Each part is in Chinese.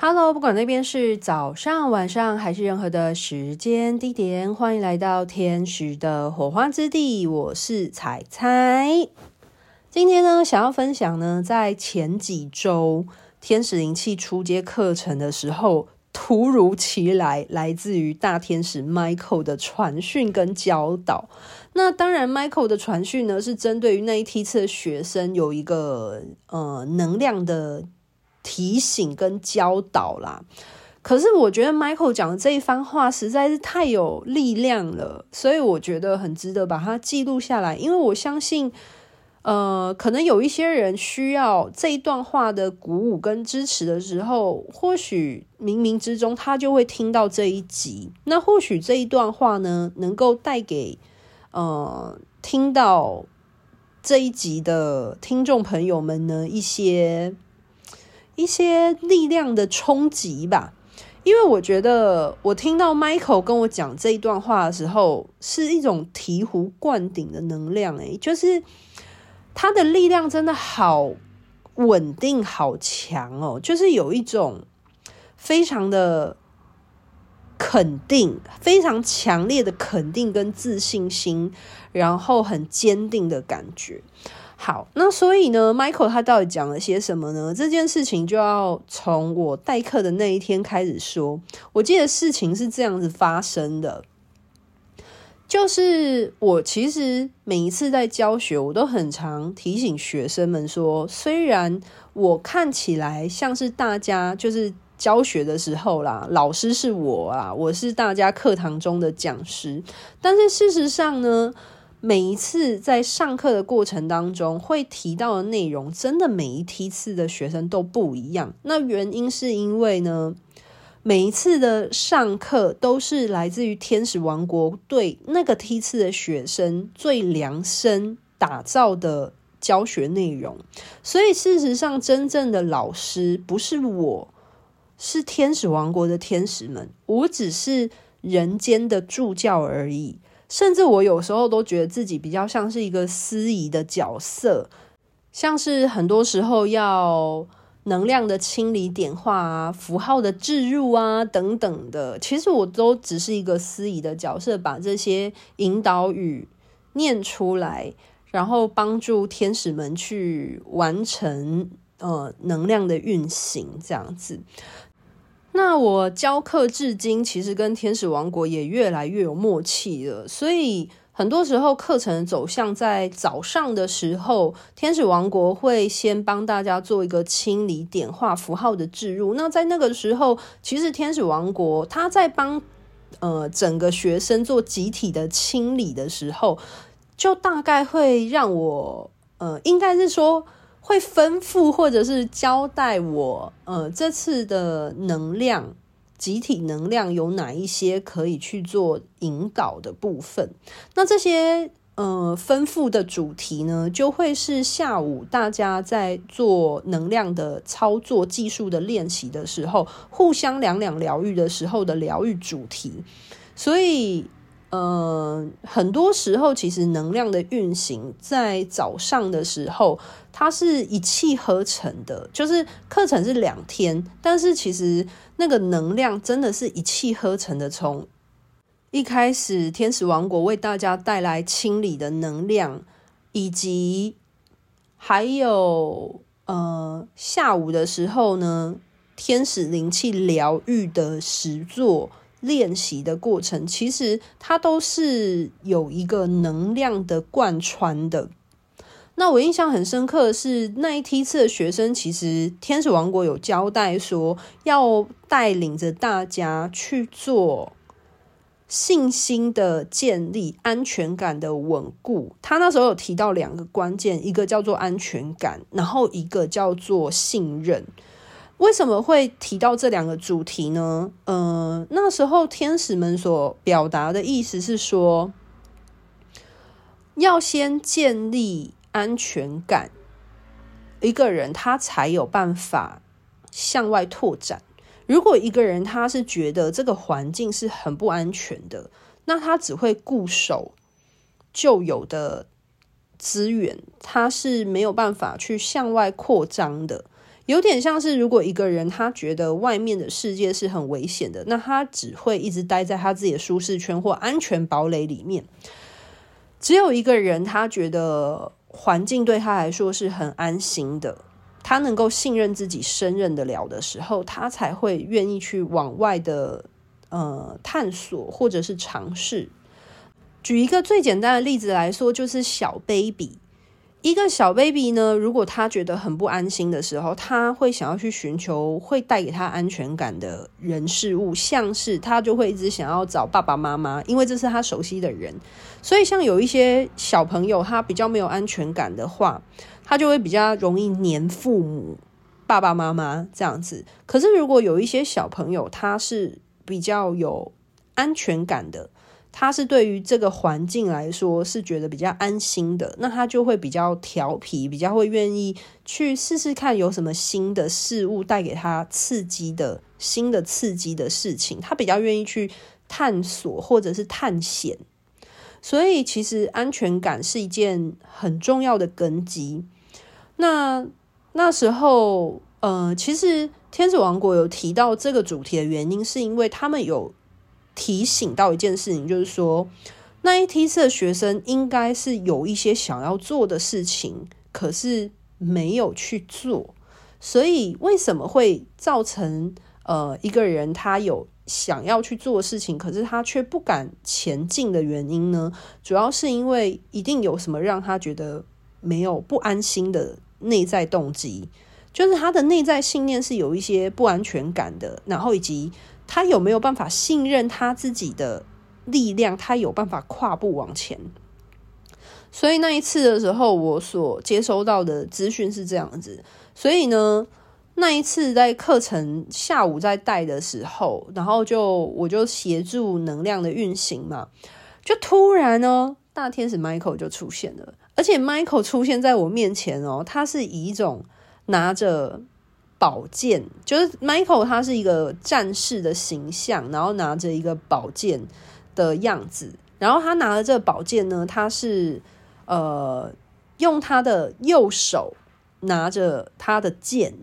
Hello，不管那边是早上、晚上还是任何的时间地点，欢迎来到天使的火花之地。我是彩彩。今天呢，想要分享呢，在前几周天使灵气初阶课程的时候，突如其来来自于大天使 Michael 的传讯跟教导。那当然，Michael 的传讯呢，是针对于那一梯次的学生有一个呃能量的。提醒跟教导啦，可是我觉得 Michael 讲的这一番话实在是太有力量了，所以我觉得很值得把它记录下来。因为我相信，呃，可能有一些人需要这一段话的鼓舞跟支持的时候，或许冥冥之中他就会听到这一集。那或许这一段话呢，能够带给呃听到这一集的听众朋友们呢一些。一些力量的冲击吧，因为我觉得我听到 Michael 跟我讲这一段话的时候，是一种醍醐灌顶的能量，诶，就是他的力量真的好稳定、好强哦，就是有一种非常的肯定、非常强烈的肯定跟自信心，然后很坚定的感觉。好，那所以呢，Michael 他到底讲了些什么呢？这件事情就要从我代课的那一天开始说。我记得事情是这样子发生的，就是我其实每一次在教学，我都很常提醒学生们说，虽然我看起来像是大家就是教学的时候啦，老师是我啊，我是大家课堂中的讲师，但是事实上呢。每一次在上课的过程当中，会提到的内容，真的每一梯次的学生都不一样。那原因是因为呢，每一次的上课都是来自于天使王国对那个梯次的学生最量身打造的教学内容。所以事实上，真正的老师不是我，是天使王国的天使们，我只是人间的助教而已。甚至我有时候都觉得自己比较像是一个司仪的角色，像是很多时候要能量的清理、点化啊、符号的置入啊等等的，其实我都只是一个司仪的角色，把这些引导语念出来，然后帮助天使们去完成呃能量的运行，这样子。那我教课至今，其实跟天使王国也越来越有默契了。所以很多时候课程走向在早上的时候，天使王国会先帮大家做一个清理、点化符号的置入。那在那个时候，其实天使王国他在帮呃整个学生做集体的清理的时候，就大概会让我呃，应该是说。会吩咐或者是交代我，呃，这次的能量，集体能量有哪一些可以去做引导的部分？那这些呃吩咐的主题呢，就会是下午大家在做能量的操作技术的练习的时候，互相两两疗愈的时候的疗愈主题。所以。呃，很多时候其实能量的运行在早上的时候，它是一气呵成的。就是课程是两天，但是其实那个能量真的是一气呵成的。从一开始，天使王国为大家带来清理的能量，以及还有呃下午的时候呢，天使灵气疗愈的实作。练习的过程，其实它都是有一个能量的贯穿的。那我印象很深刻的是，那一梯次的学生，其实天使王国有交代说，要带领着大家去做信心的建立、安全感的稳固。他那时候有提到两个关键，一个叫做安全感，然后一个叫做信任。为什么会提到这两个主题呢？呃，那时候天使们所表达的意思是说，要先建立安全感，一个人他才有办法向外拓展。如果一个人他是觉得这个环境是很不安全的，那他只会固守旧有的资源，他是没有办法去向外扩张的。有点像是如果一个人他觉得外面的世界是很危险的，那他只会一直待在他自己的舒适圈或安全堡垒里面。只有一个人，他觉得环境对他来说是很安心的，他能够信任自己、胜任得了的时候，他才会愿意去往外的呃探索或者是尝试。举一个最简单的例子来说，就是小 baby。一个小 baby 呢，如果他觉得很不安心的时候，他会想要去寻求会带给他安全感的人事物，像是他就会一直想要找爸爸妈妈，因为这是他熟悉的人。所以，像有一些小朋友，他比较没有安全感的话，他就会比较容易黏父母、爸爸妈妈这样子。可是，如果有一些小朋友，他是比较有安全感的。他是对于这个环境来说是觉得比较安心的，那他就会比较调皮，比较会愿意去试试看有什么新的事物带给他刺激的新的刺激的事情，他比较愿意去探索或者是探险。所以其实安全感是一件很重要的根基。那那时候，呃，其实天使王国有提到这个主题的原因，是因为他们有。提醒到一件事情，就是说，那一梯次的学生应该是有一些想要做的事情，可是没有去做。所以，为什么会造成呃一个人他有想要去做事情，可是他却不敢前进的原因呢？主要是因为一定有什么让他觉得没有不安心的内在动机，就是他的内在信念是有一些不安全感的，然后以及。他有没有办法信任他自己的力量？他有办法跨步往前。所以那一次的时候，我所接收到的资讯是这样子。所以呢，那一次在课程下午在带的时候，然后就我就协助能量的运行嘛，就突然哦，大天使 Michael 就出现了，而且 Michael 出现在我面前哦，他是以一种拿着。宝剑就是 Michael，他是一个战士的形象，然后拿着一个宝剑的样子。然后他拿的这个宝剑呢，他是呃用他的右手拿着他的剑，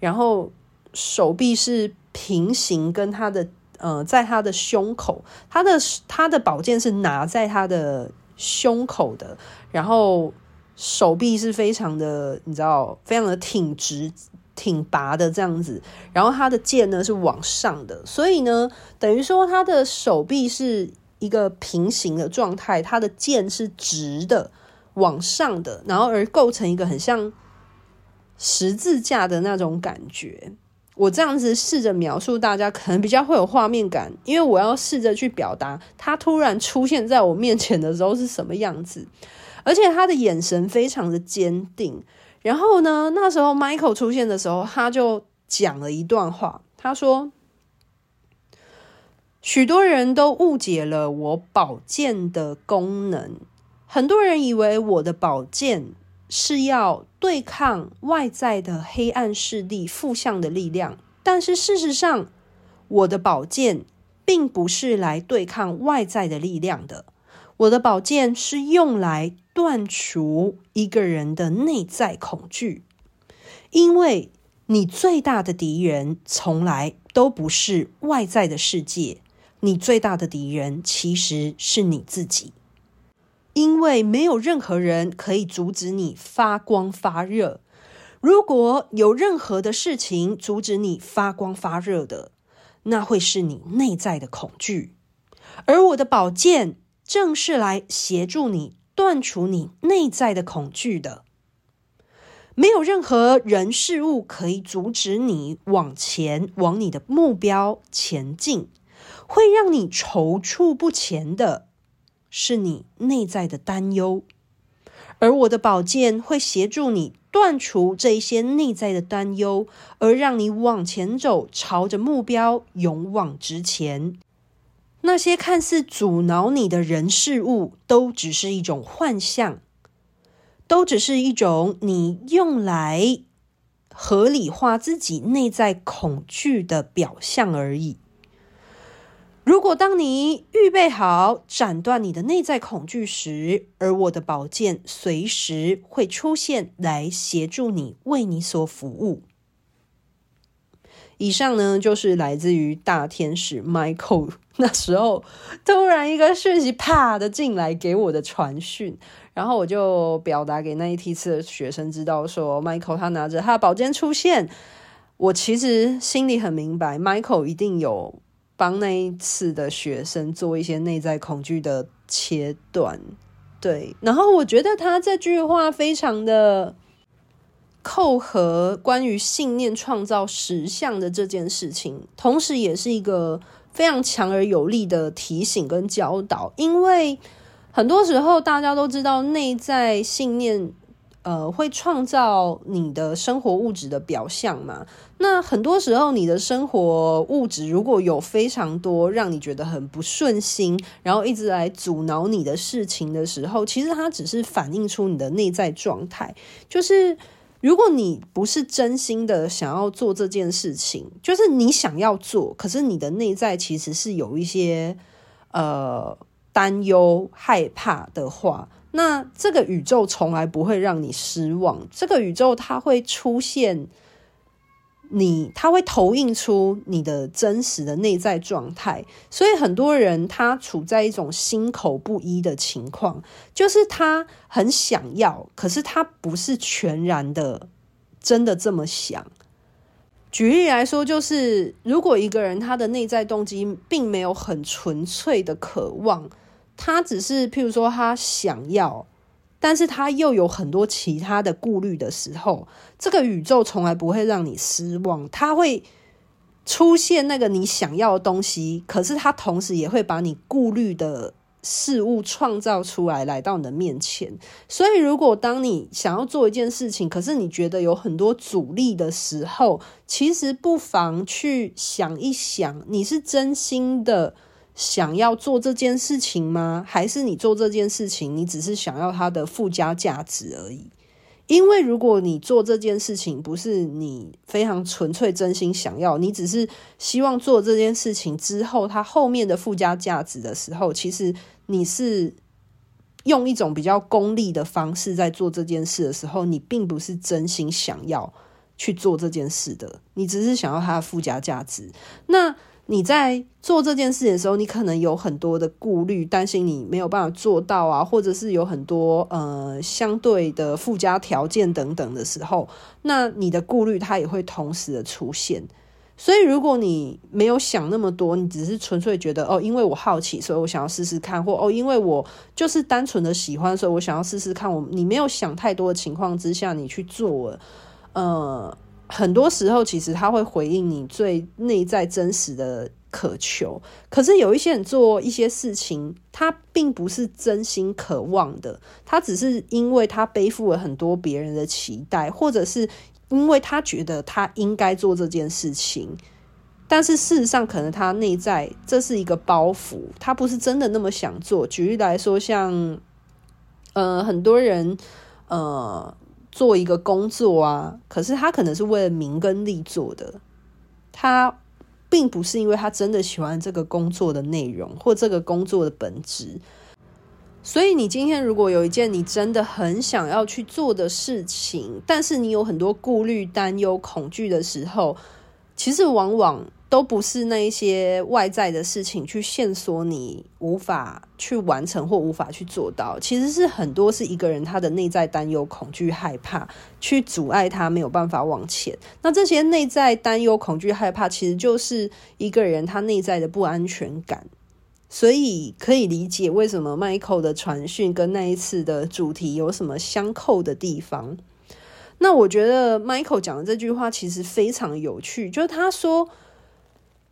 然后手臂是平行跟他的呃在他的胸口，他的他的宝剑是拿在他的胸口的，然后手臂是非常的你知道非常的挺直。挺拔的这样子，然后他的剑呢是往上的，所以呢，等于说他的手臂是一个平行的状态，他的剑是直的往上的，然后而构成一个很像十字架的那种感觉。我这样子试着描述，大家可能比较会有画面感，因为我要试着去表达他突然出现在我面前的时候是什么样子，而且他的眼神非常的坚定。然后呢，那时候 Michael 出现的时候，他就讲了一段话。他说：“许多人都误解了我宝剑的功能，很多人以为我的宝剑是要对抗外在的黑暗势力、负向的力量。但是事实上，我的宝剑并不是来对抗外在的力量的。我的宝剑是用来……”断除一个人的内在恐惧，因为你最大的敌人从来都不是外在的世界，你最大的敌人其实是你自己。因为没有任何人可以阻止你发光发热。如果有任何的事情阻止你发光发热的，那会是你内在的恐惧。而我的宝剑正是来协助你。断除你内在的恐惧的，没有任何人事物可以阻止你往前，往你的目标前进。会让你踌躇不前的，是你内在的担忧，而我的宝剑会协助你断除这一些内在的担忧，而让你往前走，朝着目标勇往直前。那些看似阻挠你的人事物，都只是一种幻象，都只是一种你用来合理化自己内在恐惧的表象而已。如果当你预备好斩断你的内在恐惧时，而我的宝剑随时会出现来协助你，为你所服务。以上呢，就是来自于大天使 Michael 那时候突然一个讯息啪的进来给我的传讯，然后我就表达给那一批次的学生知道说，Michael 他拿着他的宝剑出现。我其实心里很明白，Michael 一定有帮那一次的学生做一些内在恐惧的切断。对，然后我觉得他这句话非常的。扣合关于信念创造实相的这件事情，同时也是一个非常强而有力的提醒跟教导。因为很多时候大家都知道，内在信念呃会创造你的生活物质的表象嘛。那很多时候你的生活物质如果有非常多让你觉得很不顺心，然后一直来阻挠你的事情的时候，其实它只是反映出你的内在状态，就是。如果你不是真心的想要做这件事情，就是你想要做，可是你的内在其实是有一些呃担忧、害怕的话，那这个宇宙从来不会让你失望。这个宇宙它会出现。你他会投影出你的真实的内在状态，所以很多人他处在一种心口不一的情况，就是他很想要，可是他不是全然的真的这么想。举例来说，就是如果一个人他的内在动机并没有很纯粹的渴望，他只是譬如说他想要。但是他又有很多其他的顾虑的时候，这个宇宙从来不会让你失望。它会出现那个你想要的东西，可是它同时也会把你顾虑的事物创造出来，来到你的面前。所以，如果当你想要做一件事情，可是你觉得有很多阻力的时候，其实不妨去想一想，你是真心的。想要做这件事情吗？还是你做这件事情，你只是想要它的附加价值而已？因为如果你做这件事情不是你非常纯粹真心想要，你只是希望做这件事情之后，它后面的附加价值的时候，其实你是用一种比较功利的方式在做这件事的时候，你并不是真心想要去做这件事的，你只是想要它的附加价值。那你在做这件事的时候，你可能有很多的顾虑，担心你没有办法做到啊，或者是有很多呃相对的附加条件等等的时候，那你的顾虑它也会同时的出现。所以，如果你没有想那么多，你只是纯粹觉得哦，因为我好奇，所以我想要试试看，或哦，因为我就是单纯的喜欢，所以我想要试试看。我你没有想太多的情况之下，你去做了，呃。很多时候，其实他会回应你最内在真实的渴求。可是有一些人做一些事情，他并不是真心渴望的，他只是因为他背负了很多别人的期待，或者是因为他觉得他应该做这件事情。但是事实上，可能他内在这是一个包袱，他不是真的那么想做。举例来说，像呃，很多人呃。做一个工作啊，可是他可能是为了名跟利做的，他并不是因为他真的喜欢这个工作的内容或这个工作的本质。所以你今天如果有一件你真的很想要去做的事情，但是你有很多顾虑、担忧、恐惧的时候，其实往往。都不是那一些外在的事情去线索你无法去完成或无法去做到，其实是很多是一个人他的内在担忧、恐惧、害怕去阻碍他没有办法往前。那这些内在担忧、恐惧、害怕，其实就是一个人他内在的不安全感。所以可以理解为什么 Michael 的传讯跟那一次的主题有什么相扣的地方。那我觉得 Michael 讲的这句话其实非常有趣，就是他说。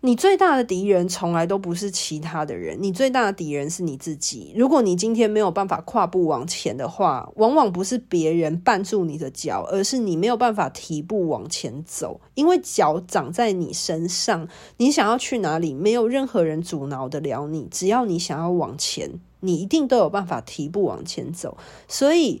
你最大的敌人从来都不是其他的人，你最大的敌人是你自己。如果你今天没有办法跨步往前的话，往往不是别人绊住你的脚，而是你没有办法提步往前走。因为脚长在你身上，你想要去哪里，没有任何人阻挠得了你。只要你想要往前，你一定都有办法提步往前走。所以，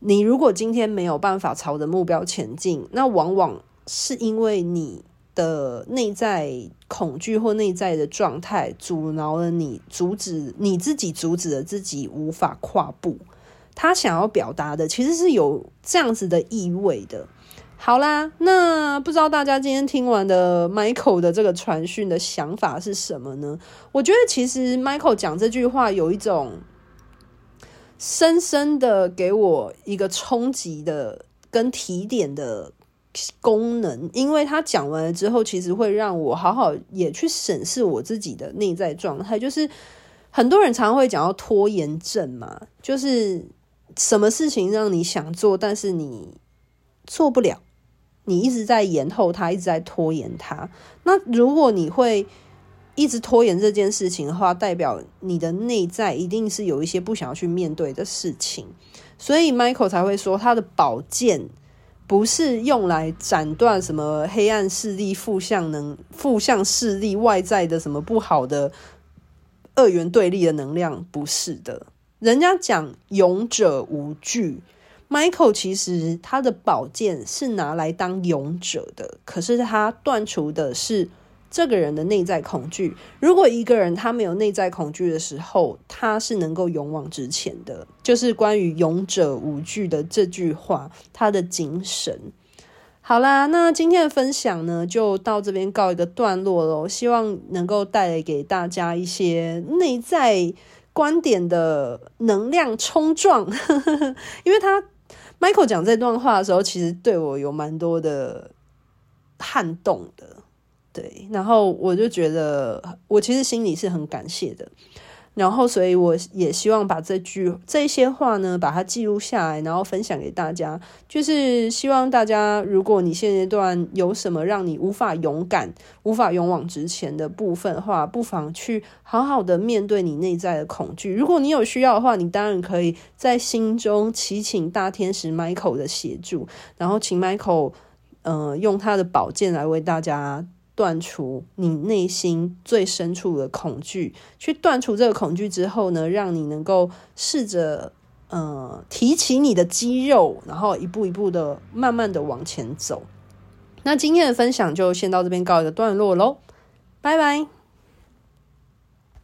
你如果今天没有办法朝着目标前进，那往往是因为你。的内在恐惧或内在的状态阻挠了你，阻止你自己，阻止了自己无法跨步。他想要表达的其实是有这样子的意味的。好啦，那不知道大家今天听完的 Michael 的这个传讯的想法是什么呢？我觉得其实 Michael 讲这句话有一种深深的给我一个冲击的跟提点的功能，因为他讲完了之后，其实会让我好好也去审视我自己的内在状态。就是很多人常常会讲到拖延症嘛，就是什么事情让你想做，但是你做不了，你一直在延后它，一直在拖延它。那如果你会一直拖延这件事情的话，代表你的内在一定是有一些不想要去面对的事情。所以 Michael 才会说他的宝剑。不是用来斩断什么黑暗势力、负向能、负向势力、外在的什么不好的二元对立的能量，不是的。人家讲勇者无惧，Michael 其实他的宝剑是拿来当勇者的，可是他断除的是。这个人的内在恐惧，如果一个人他没有内在恐惧的时候，他是能够勇往直前的。就是关于“勇者无惧”的这句话，他的精神。好啦，那今天的分享呢，就到这边告一个段落喽。希望能够带来给大家一些内在观点的能量冲撞，因为他 Michael 讲这段话的时候，其实对我有蛮多的撼动的。对，然后我就觉得，我其实心里是很感谢的。然后，所以我也希望把这句这些话呢，把它记录下来，然后分享给大家。就是希望大家，如果你现阶段有什么让你无法勇敢、无法勇往直前的部分的话，不妨去好好的面对你内在的恐惧。如果你有需要的话，你当然可以在心中祈请大天使 Michael 的协助，然后请 Michael，呃，用他的宝剑来为大家。断除你内心最深处的恐惧，去断除这个恐惧之后呢，让你能够试着呃提起你的肌肉，然后一步一步的慢慢的往前走。那今天的分享就先到这边告一个段落喽，拜拜。